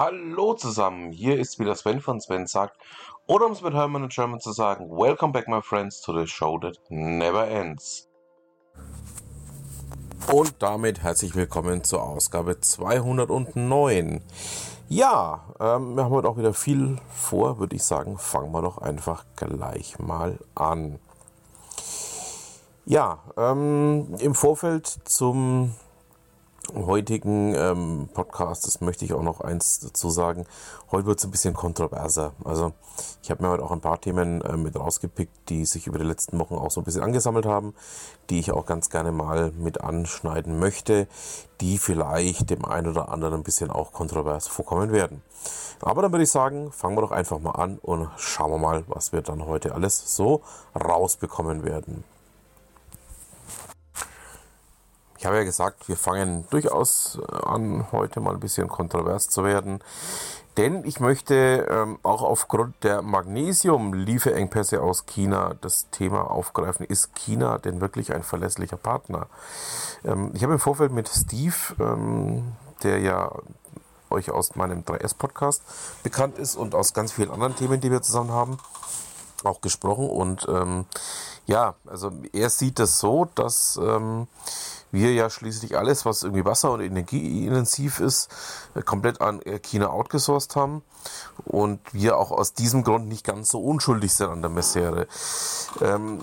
Hallo zusammen, hier ist wieder Sven von Sven sagt, oder um es mit Hermann und German zu sagen, Welcome back my friends to the show that never ends. Und damit herzlich willkommen zur Ausgabe 209. Ja, ähm, wir haben heute auch wieder viel vor, würde ich sagen, fangen wir doch einfach gleich mal an. Ja, ähm, im Vorfeld zum heutigen ähm, Podcast, das möchte ich auch noch eins dazu sagen, heute wird es ein bisschen kontroverser. Also ich habe mir heute auch ein paar Themen äh, mit rausgepickt, die sich über die letzten Wochen auch so ein bisschen angesammelt haben, die ich auch ganz gerne mal mit anschneiden möchte, die vielleicht dem einen oder anderen ein bisschen auch kontrovers vorkommen werden. Aber dann würde ich sagen, fangen wir doch einfach mal an und schauen wir mal, was wir dann heute alles so rausbekommen werden. Habe ja gesagt, wir fangen durchaus äh, an, heute mal ein bisschen kontrovers zu werden. Denn ich möchte ähm, auch aufgrund der Magnesium-Lieferengpässe aus China das Thema aufgreifen. Ist China denn wirklich ein verlässlicher Partner? Ähm, ich habe im Vorfeld mit Steve, ähm, der ja euch aus meinem 3S-Podcast bekannt ist und aus ganz vielen anderen Themen, die wir zusammen haben, auch gesprochen. Und ähm, ja, also er sieht das so, dass ähm, wir ja schließlich alles, was irgendwie wasser- und energieintensiv ist, äh, komplett an äh, China outgesourced haben und wir auch aus diesem Grund nicht ganz so unschuldig sind an der Misere. Ähm,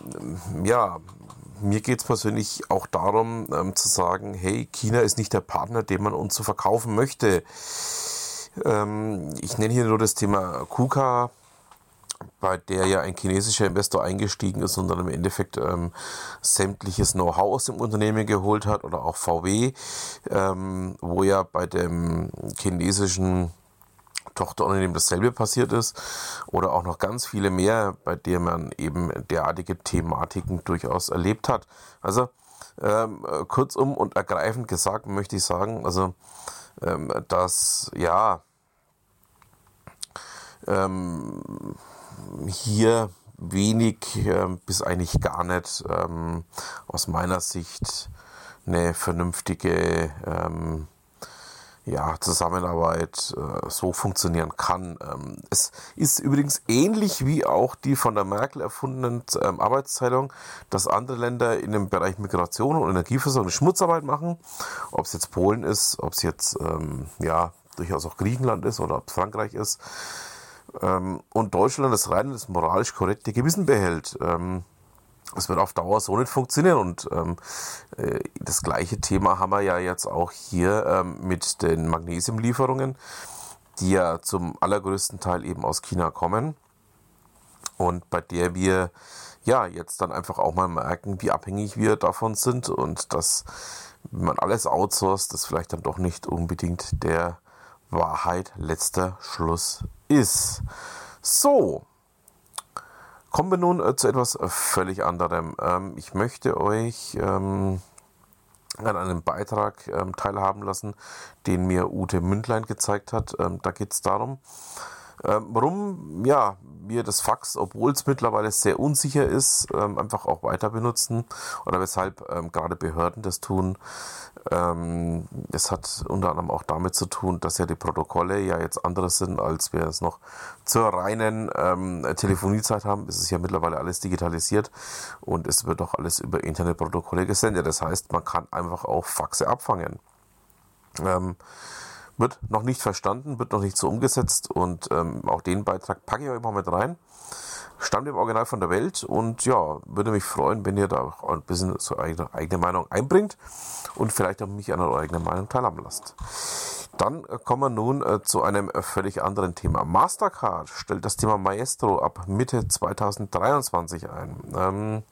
ja, mir geht es persönlich auch darum ähm, zu sagen, hey, China ist nicht der Partner, den man uns zu so verkaufen möchte. Ähm, ich nenne hier nur das Thema KUKA, bei der ja ein chinesischer Investor eingestiegen ist und dann im Endeffekt ähm, sämtliches Know-how aus dem Unternehmen geholt hat oder auch VW, ähm, wo ja bei dem chinesischen Tochterunternehmen dasselbe passiert ist oder auch noch ganz viele mehr, bei denen man eben derartige Thematiken durchaus erlebt hat. Also ähm, kurzum und ergreifend gesagt möchte ich sagen, also ähm, dass ja ähm, hier wenig äh, bis eigentlich gar nicht ähm, aus meiner Sicht eine vernünftige ähm, ja, Zusammenarbeit äh, so funktionieren kann. Ähm, es ist übrigens ähnlich wie auch die von der Merkel erfundenen ähm, Arbeitsteilung, dass andere Länder in dem Bereich Migration und Energieversorgung Schmutzarbeit machen. Ob es jetzt Polen ist, ob es jetzt ähm, ja durchaus auch Griechenland ist oder ob es Frankreich ist ähm, und Deutschland das rein das moralisch korrekte Gewissen behält. Ähm, es wird auf Dauer so nicht funktionieren. Und ähm, äh, das gleiche Thema haben wir ja jetzt auch hier ähm, mit den Magnesiumlieferungen, die ja zum allergrößten Teil eben aus China kommen. Und bei der wir ja jetzt dann einfach auch mal merken, wie abhängig wir davon sind und dass, wenn man alles outsourced, das vielleicht dann doch nicht unbedingt der Wahrheit letzter Schluss ist. So, kommen wir nun äh, zu etwas äh, völlig anderem. Ähm, ich möchte euch ähm, an einem Beitrag ähm, teilhaben lassen, den mir Ute Mündlein gezeigt hat. Da geht es darum, ähm, warum ja, wir das Fax, obwohl es mittlerweile sehr unsicher ist, ähm, einfach auch weiter benutzen oder weshalb ähm, gerade Behörden das tun. Ähm, es hat unter anderem auch damit zu tun, dass ja die Protokolle ja jetzt andere sind, als wir es noch zur reinen ähm, Telefoniezeit haben. Es ist ja mittlerweile alles digitalisiert und es wird auch alles über Internetprotokolle gesendet. Das heißt, man kann einfach auch Faxe abfangen. Ähm, wird noch nicht verstanden, wird noch nicht so umgesetzt und ähm, auch den Beitrag packe ich euch mal mit rein. Stammt im Original von der Welt und ja, würde mich freuen, wenn ihr da auch ein bisschen so eigene, eigene Meinung einbringt und vielleicht auch mich an eurer eigenen Meinung teilhaben lasst. Dann kommen wir nun äh, zu einem äh, völlig anderen Thema. Mastercard stellt das Thema Maestro ab Mitte 2023 ein. Ähm,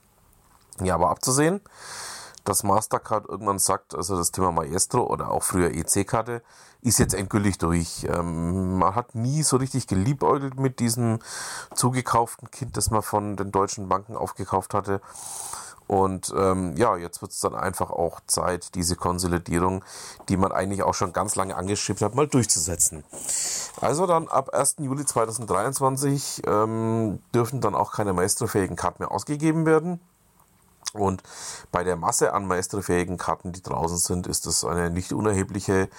ja, aber abzusehen, dass Mastercard irgendwann sagt, also das Thema Maestro oder auch früher EC-Karte ist jetzt endgültig durch. Ähm, man hat nie so richtig geliebäugelt mit diesem zugekauften Kind, das man von den deutschen Banken aufgekauft hatte. Und ähm, ja, jetzt wird es dann einfach auch Zeit, diese Konsolidierung, die man eigentlich auch schon ganz lange angeschrieben hat, mal durchzusetzen. Also dann ab 1. Juli 2023 ähm, dürfen dann auch keine maestrofähigen Karten mehr ausgegeben werden. Und bei der Masse an maestrofähigen Karten, die draußen sind, ist das eine nicht unerhebliche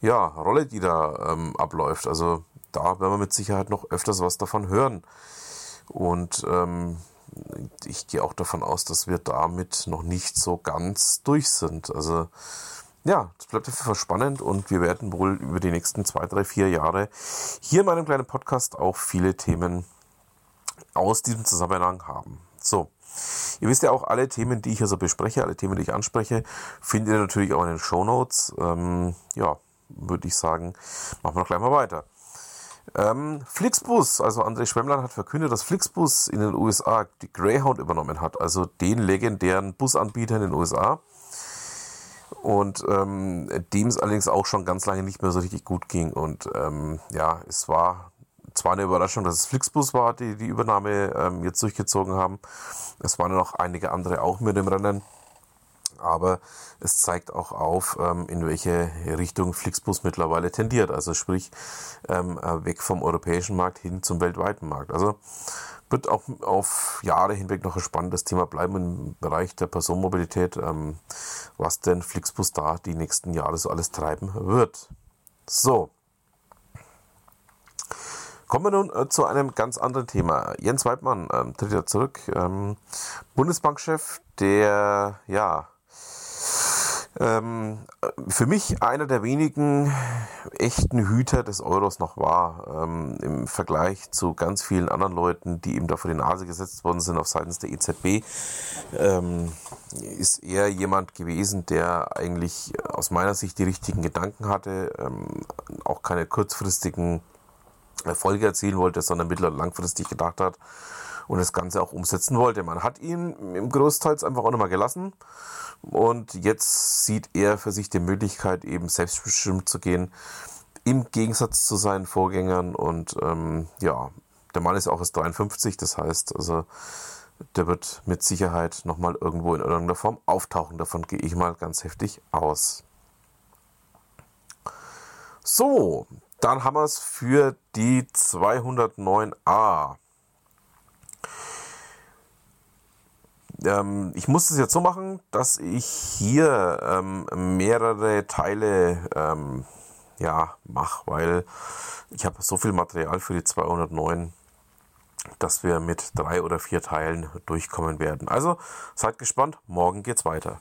ja, Rolle, die da ähm, abläuft. Also da werden wir mit Sicherheit noch öfters was davon hören. Und ähm, ich gehe auch davon aus, dass wir damit noch nicht so ganz durch sind. Also ja, es bleibt auf jeden Fall spannend und wir werden wohl über die nächsten zwei, drei, vier Jahre hier in meinem kleinen Podcast auch viele Themen aus diesem Zusammenhang haben. So. Ihr wisst ja auch, alle Themen, die ich hier so bespreche, alle Themen, die ich anspreche, findet ihr natürlich auch in den Show Notes. Ähm, ja, würde ich sagen, machen wir noch gleich mal weiter. Ähm, Flixbus, also André Schwemmler hat verkündet, dass Flixbus in den USA die Greyhound übernommen hat, also den legendären Busanbieter in den USA. Und ähm, dem es allerdings auch schon ganz lange nicht mehr so richtig gut ging. Und ähm, ja, es war zwar eine Überraschung, dass es Flixbus war, die die Übernahme ähm, jetzt durchgezogen haben. Es waren noch einige andere auch mit im Rennen aber es zeigt auch auf, ähm, in welche Richtung Flixbus mittlerweile tendiert. Also sprich, ähm, äh, weg vom europäischen Markt hin zum weltweiten Markt. Also wird auch auf Jahre hinweg noch ein spannendes Thema bleiben im Bereich der Personenmobilität, ähm, was denn Flixbus da die nächsten Jahre so alles treiben wird. So. Kommen wir nun äh, zu einem ganz anderen Thema. Jens Weidmann ähm, tritt ja zurück. Ähm, Bundesbankchef, der ja ähm, für mich einer der wenigen echten Hüter des Euros noch war, ähm, im Vergleich zu ganz vielen anderen Leuten, die ihm da vor die Nase gesetzt worden sind auf Seiten der EZB, ähm, ist er jemand gewesen, der eigentlich aus meiner Sicht die richtigen Gedanken hatte, ähm, auch keine kurzfristigen Erfolge erzielen wollte, sondern mittel- und langfristig gedacht hat und das Ganze auch umsetzen wollte. Man hat ihn im Großteils einfach auch nochmal gelassen und jetzt sieht er für sich die Möglichkeit, eben selbstbestimmt zu gehen, im Gegensatz zu seinen Vorgängern. Und ähm, ja, der Mann ist auch erst 53, das heißt, also der wird mit Sicherheit nochmal irgendwo in irgendeiner Form auftauchen. Davon gehe ich mal ganz heftig aus. So, dann haben wir es für die 209a. Ähm, ich muss es jetzt so machen, dass ich hier ähm, mehrere Teile ähm, ja, mache, weil ich habe so viel Material für die 209, dass wir mit drei oder vier Teilen durchkommen werden. Also seid gespannt, morgen geht's weiter.